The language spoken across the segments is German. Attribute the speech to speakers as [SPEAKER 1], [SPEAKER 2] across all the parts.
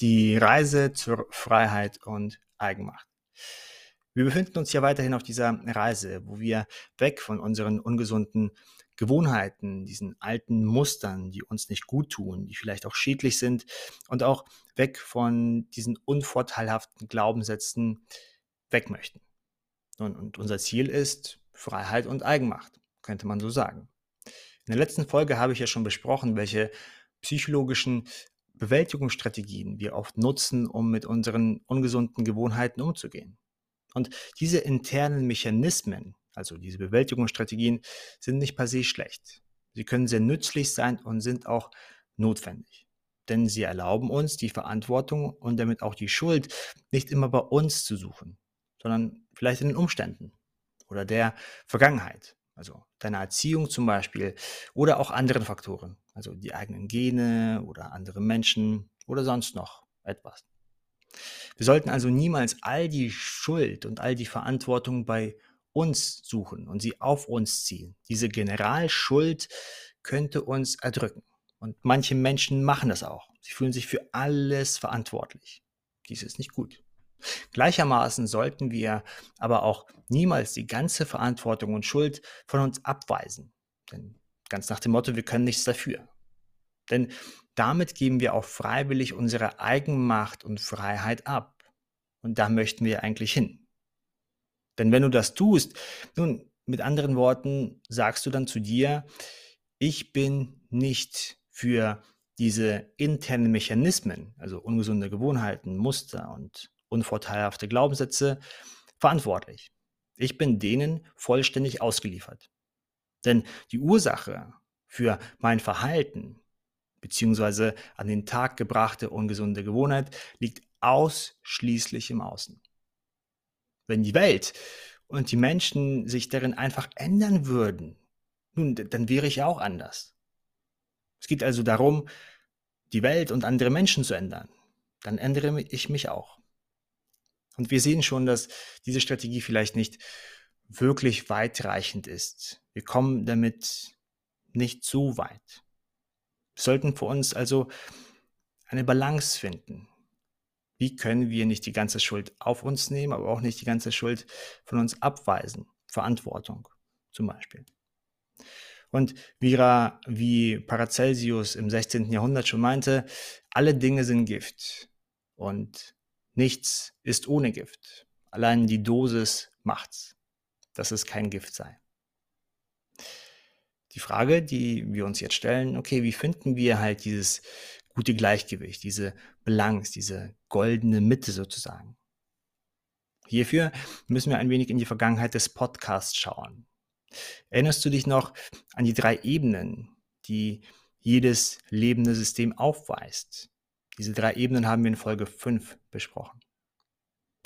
[SPEAKER 1] Die Reise zur Freiheit und Eigenmacht. Wir befinden uns ja weiterhin auf dieser Reise, wo wir weg von unseren ungesunden Gewohnheiten, diesen alten Mustern, die uns nicht gut tun, die vielleicht auch schädlich sind und auch weg von diesen unvorteilhaften Glaubenssätzen weg möchten. Und, und unser Ziel ist Freiheit und Eigenmacht, könnte man so sagen. In der letzten Folge habe ich ja schon besprochen, welche psychologischen Bewältigungsstrategien wir oft nutzen, um mit unseren ungesunden Gewohnheiten umzugehen. Und diese internen Mechanismen, also diese Bewältigungsstrategien, sind nicht per se schlecht. Sie können sehr nützlich sein und sind auch notwendig. Denn sie erlauben uns, die Verantwortung und damit auch die Schuld nicht immer bei uns zu suchen, sondern vielleicht in den Umständen oder der Vergangenheit, also deiner Erziehung zum Beispiel oder auch anderen Faktoren, also die eigenen Gene oder andere Menschen oder sonst noch etwas. Wir sollten also niemals all die Schuld und all die Verantwortung bei uns suchen und sie auf uns ziehen. Diese Generalschuld könnte uns erdrücken. Und manche Menschen machen das auch. Sie fühlen sich für alles verantwortlich. Dies ist nicht gut. Gleichermaßen sollten wir aber auch niemals die ganze Verantwortung und Schuld von uns abweisen. Denn ganz nach dem Motto, wir können nichts dafür. Denn damit geben wir auch freiwillig unsere Eigenmacht und Freiheit ab. Und da möchten wir eigentlich hin. Denn wenn du das tust, nun, mit anderen Worten, sagst du dann zu dir, ich bin nicht für diese internen Mechanismen, also ungesunde Gewohnheiten, Muster und unvorteilhafte Glaubenssätze, verantwortlich. Ich bin denen vollständig ausgeliefert. Denn die Ursache für mein Verhalten beziehungsweise an den Tag gebrachte ungesunde Gewohnheit liegt ausschließlich im Außen. Wenn die Welt und die Menschen sich darin einfach ändern würden, nun, dann wäre ich auch anders. Es geht also darum, die Welt und andere Menschen zu ändern. Dann ändere ich mich auch. Und wir sehen schon, dass diese Strategie vielleicht nicht wirklich weitreichend ist. Wir kommen damit nicht so weit. Wir sollten für uns also eine Balance finden. Wie können wir nicht die ganze Schuld auf uns nehmen, aber auch nicht die ganze Schuld von uns abweisen? Verantwortung zum Beispiel. Und wie, wie Paracelsius im 16. Jahrhundert schon meinte, alle Dinge sind Gift und nichts ist ohne Gift. Allein die Dosis macht's, dass es kein Gift sei. Die Frage, die wir uns jetzt stellen, okay, wie finden wir halt dieses gute Gleichgewicht, diese Balance, diese goldene Mitte sozusagen? Hierfür müssen wir ein wenig in die Vergangenheit des Podcasts schauen. Erinnerst du dich noch an die drei Ebenen, die jedes lebende System aufweist? Diese drei Ebenen haben wir in Folge 5 besprochen.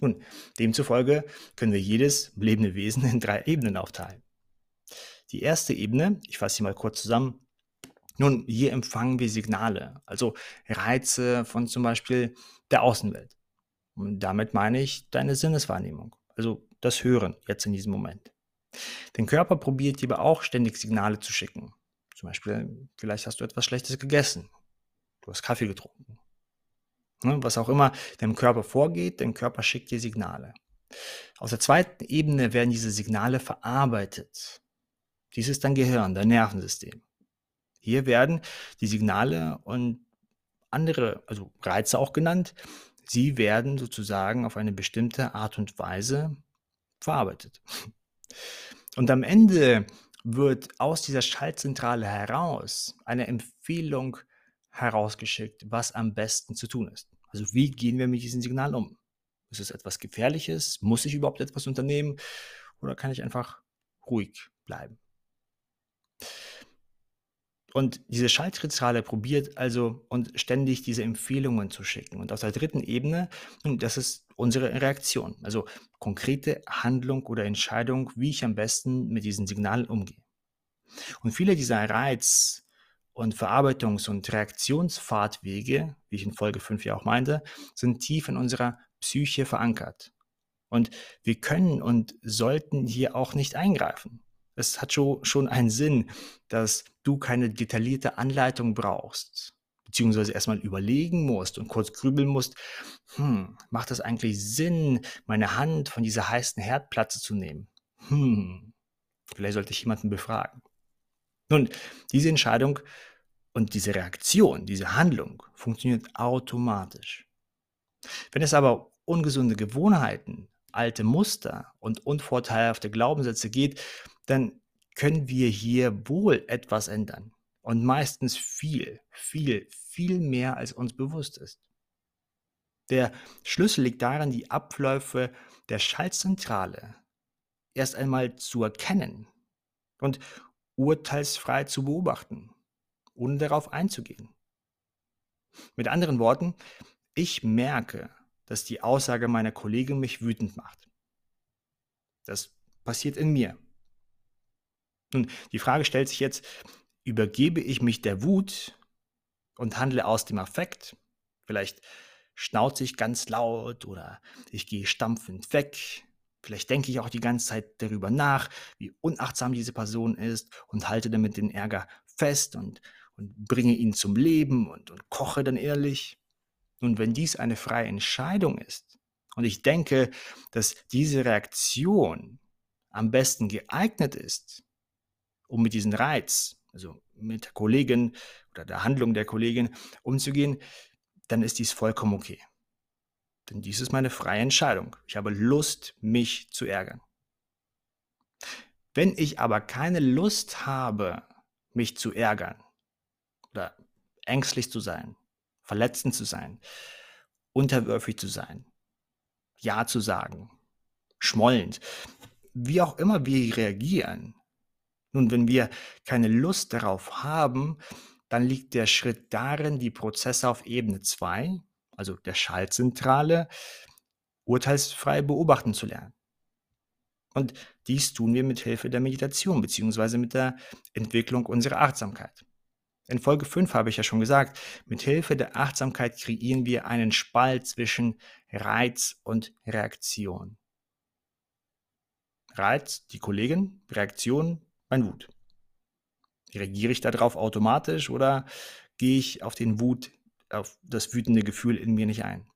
[SPEAKER 1] Nun, demzufolge können wir jedes lebende Wesen in drei Ebenen aufteilen. Die erste Ebene, ich fasse sie mal kurz zusammen. Nun, hier empfangen wir Signale, also Reize von zum Beispiel der Außenwelt. Und damit meine ich deine Sinneswahrnehmung, also das Hören jetzt in diesem Moment. Dein Körper probiert aber auch ständig Signale zu schicken. Zum Beispiel, vielleicht hast du etwas Schlechtes gegessen. Du hast Kaffee getrunken. Ne, was auch immer deinem Körper vorgeht, dein Körper schickt dir Signale. Auf der zweiten Ebene werden diese Signale verarbeitet. Dies ist dein Gehirn, dein Nervensystem. Hier werden die Signale und andere, also Reize auch genannt, sie werden sozusagen auf eine bestimmte Art und Weise verarbeitet. Und am Ende wird aus dieser Schaltzentrale heraus eine Empfehlung herausgeschickt, was am besten zu tun ist. Also wie gehen wir mit diesem Signal um? Ist es etwas Gefährliches? Muss ich überhaupt etwas unternehmen? Oder kann ich einfach ruhig bleiben? Und diese Schaltzentrale probiert also und ständig diese Empfehlungen zu schicken. Und auf der dritten Ebene, das ist unsere Reaktion, also konkrete Handlung oder Entscheidung, wie ich am besten mit diesen Signalen umgehe. Und viele dieser Reiz- und Verarbeitungs- und Reaktionsfahrtwege, wie ich in Folge 5 ja auch meinte, sind tief in unserer Psyche verankert. Und wir können und sollten hier auch nicht eingreifen. Es hat schon einen Sinn, dass du keine detaillierte Anleitung brauchst, beziehungsweise erstmal überlegen musst und kurz grübeln musst, hm, macht das eigentlich Sinn, meine Hand von dieser heißen Herdplatte zu nehmen? Hm, vielleicht sollte ich jemanden befragen. Nun, diese Entscheidung und diese Reaktion, diese Handlung funktioniert automatisch. Wenn es aber ungesunde Gewohnheiten, alte Muster und unvorteilhafte Glaubenssätze geht, dann können wir hier wohl etwas ändern. Und meistens viel, viel, viel mehr, als uns bewusst ist. Der Schlüssel liegt darin, die Abläufe der Schaltzentrale erst einmal zu erkennen und urteilsfrei zu beobachten, ohne darauf einzugehen. Mit anderen Worten, ich merke, dass die Aussage meiner Kollegin mich wütend macht. Das passiert in mir. Nun, die Frage stellt sich jetzt, übergebe ich mich der Wut und handle aus dem Affekt? Vielleicht schnauze ich ganz laut oder ich gehe stampfend weg. Vielleicht denke ich auch die ganze Zeit darüber nach, wie unachtsam diese Person ist und halte damit den Ärger fest und, und bringe ihn zum Leben und, und koche dann ehrlich. Nun, wenn dies eine freie Entscheidung ist und ich denke, dass diese Reaktion am besten geeignet ist, um mit diesem Reiz, also mit der Kollegin oder der Handlung der Kollegin umzugehen, dann ist dies vollkommen okay. Denn dies ist meine freie Entscheidung. Ich habe Lust, mich zu ärgern. Wenn ich aber keine Lust habe, mich zu ärgern oder ängstlich zu sein, verletzend zu sein, unterwürfig zu sein, Ja zu sagen, schmollend, wie auch immer wir reagieren, nun, wenn wir keine Lust darauf haben, dann liegt der Schritt darin, die Prozesse auf Ebene 2, also der Schaltzentrale, urteilsfrei beobachten zu lernen. Und dies tun wir mit Hilfe der Meditation bzw. mit der Entwicklung unserer Achtsamkeit. In Folge 5 habe ich ja schon gesagt, mit Hilfe der Achtsamkeit kreieren wir einen Spalt zwischen Reiz und Reaktion. Reiz, die Kollegin, Reaktion, mein Wut. Reagiere ich darauf automatisch oder gehe ich auf den Wut, auf das wütende Gefühl in mir nicht ein?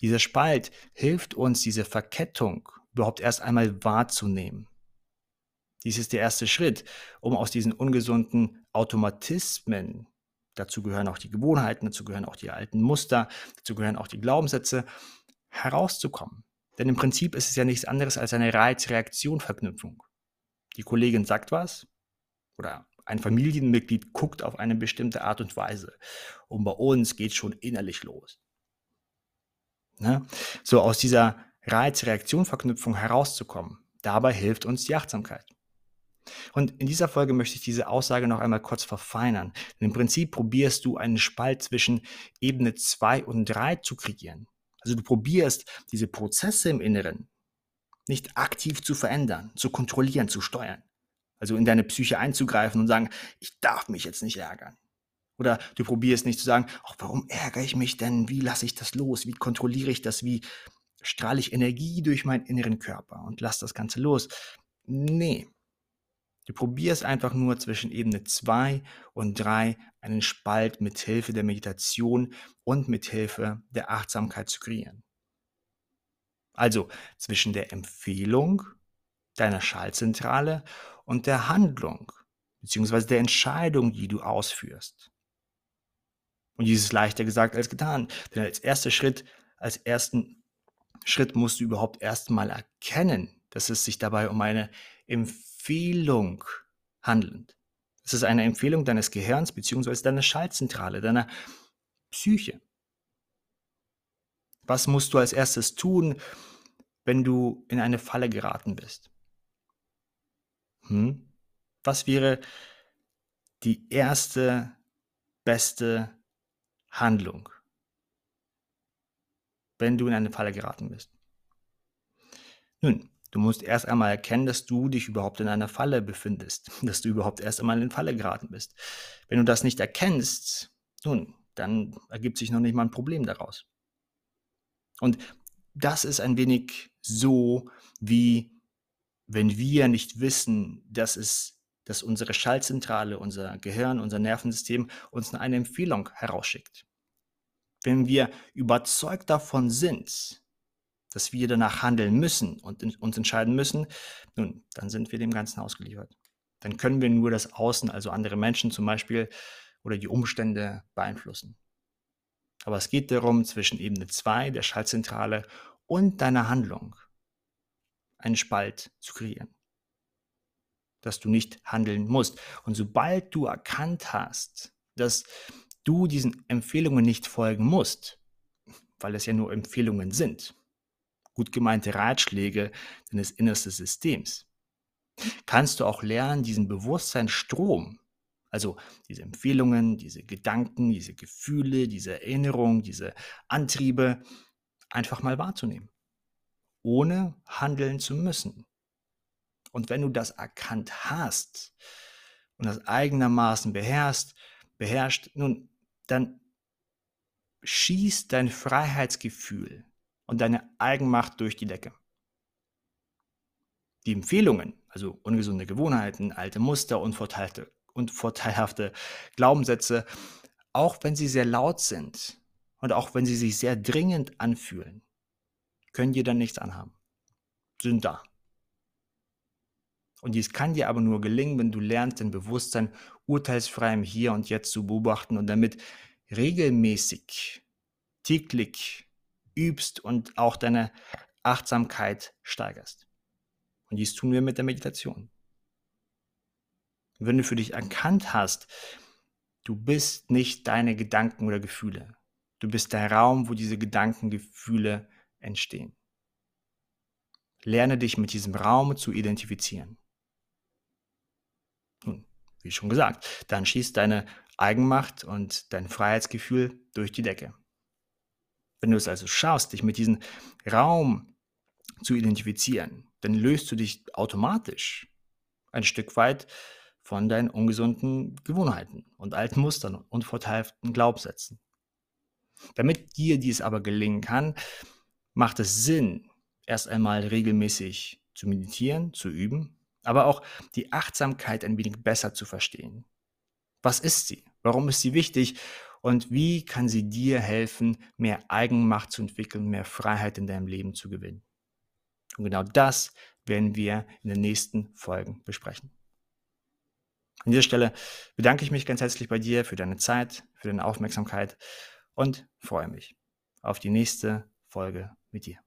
[SPEAKER 1] Dieser Spalt hilft uns, diese Verkettung überhaupt erst einmal wahrzunehmen. Dies ist der erste Schritt, um aus diesen ungesunden Automatismen, dazu gehören auch die Gewohnheiten, dazu gehören auch die alten Muster, dazu gehören auch die Glaubenssätze, herauszukommen. Denn im Prinzip ist es ja nichts anderes als eine Reiz-Reaktion-Verknüpfung. Die Kollegin sagt was oder ein Familienmitglied guckt auf eine bestimmte Art und Weise. Und bei uns geht schon innerlich los. Ne? So aus dieser Reiz-Reaktion-Verknüpfung herauszukommen, dabei hilft uns die Achtsamkeit. Und in dieser Folge möchte ich diese Aussage noch einmal kurz verfeinern. Denn im Prinzip probierst du einen Spalt zwischen Ebene 2 und 3 zu kreieren. Also du probierst diese Prozesse im Inneren, nicht aktiv zu verändern, zu kontrollieren, zu steuern. Also in deine Psyche einzugreifen und sagen, ich darf mich jetzt nicht ärgern. Oder du probierst nicht zu sagen, ach, warum ärgere ich mich denn? Wie lasse ich das los? Wie kontrolliere ich das? Wie strahle ich Energie durch meinen inneren Körper und lass das Ganze los? Nee. Du probierst einfach nur zwischen Ebene 2 und 3 einen Spalt mit Hilfe der Meditation und mit Hilfe der Achtsamkeit zu kreieren. Also zwischen der Empfehlung deiner Schaltzentrale und der Handlung beziehungsweise der Entscheidung, die du ausführst. Und dies ist leichter gesagt als getan. Denn als erster Schritt, als ersten Schritt musst du überhaupt erstmal erkennen, dass es sich dabei um eine Empfehlung handelt. Es ist eine Empfehlung deines Gehirns beziehungsweise deiner Schaltzentrale, deiner Psyche. Was musst du als erstes tun, wenn du in eine Falle geraten bist? Hm? Was wäre die erste beste Handlung, wenn du in eine Falle geraten bist? Nun, du musst erst einmal erkennen, dass du dich überhaupt in einer Falle befindest, dass du überhaupt erst einmal in eine Falle geraten bist. Wenn du das nicht erkennst, nun, dann ergibt sich noch nicht mal ein Problem daraus. Und das ist ein wenig so, wie wenn wir nicht wissen, dass es dass unsere Schaltzentrale, unser Gehirn, unser Nervensystem uns eine Empfehlung herausschickt. Wenn wir überzeugt davon sind, dass wir danach handeln müssen und uns entscheiden müssen, nun, dann sind wir dem Ganzen ausgeliefert. Dann können wir nur das Außen, also andere Menschen zum Beispiel oder die Umstände beeinflussen. Aber es geht darum, zwischen Ebene 2 der Schaltzentrale und deiner Handlung einen Spalt zu kreieren dass du nicht handeln musst. Und sobald du erkannt hast, dass du diesen Empfehlungen nicht folgen musst, weil es ja nur Empfehlungen sind, gut gemeinte Ratschläge deines innersten Systems, kannst du auch lernen, diesen Bewusstseinsstrom, also diese Empfehlungen, diese Gedanken, diese Gefühle, diese Erinnerungen, diese Antriebe, einfach mal wahrzunehmen, ohne handeln zu müssen. Und wenn du das erkannt hast und das eigenermaßen beherrscht, beherrscht, nun, dann schießt dein Freiheitsgefühl und deine Eigenmacht durch die Decke. Die Empfehlungen, also ungesunde Gewohnheiten, alte Muster, unvorteilhafte, unvorteilhafte Glaubenssätze, auch wenn sie sehr laut sind und auch wenn sie sich sehr dringend anfühlen, können dir dann nichts anhaben. Sind da. Und dies kann dir aber nur gelingen, wenn du lernst, dein Bewusstsein urteilsfrei im Hier und Jetzt zu beobachten und damit regelmäßig, täglich übst und auch deine Achtsamkeit steigerst. Und dies tun wir mit der Meditation. wenn du für dich erkannt hast, du bist nicht deine Gedanken oder Gefühle. Du bist der Raum, wo diese Gedanken, Gefühle entstehen. Lerne dich mit diesem Raum zu identifizieren. Nun, wie schon gesagt, dann schießt deine Eigenmacht und dein Freiheitsgefühl durch die Decke. Wenn du es also schaffst, dich mit diesem Raum zu identifizieren, dann löst du dich automatisch ein Stück weit von deinen ungesunden Gewohnheiten und alten Mustern und vorteilhaften Glaubenssätzen. Damit dir dies aber gelingen kann, macht es Sinn, erst einmal regelmäßig zu meditieren, zu üben aber auch die Achtsamkeit ein wenig besser zu verstehen. Was ist sie? Warum ist sie wichtig? Und wie kann sie dir helfen, mehr Eigenmacht zu entwickeln, mehr Freiheit in deinem Leben zu gewinnen? Und genau das werden wir in den nächsten Folgen besprechen. An dieser Stelle bedanke ich mich ganz herzlich bei dir für deine Zeit, für deine Aufmerksamkeit und freue mich auf die nächste Folge mit dir.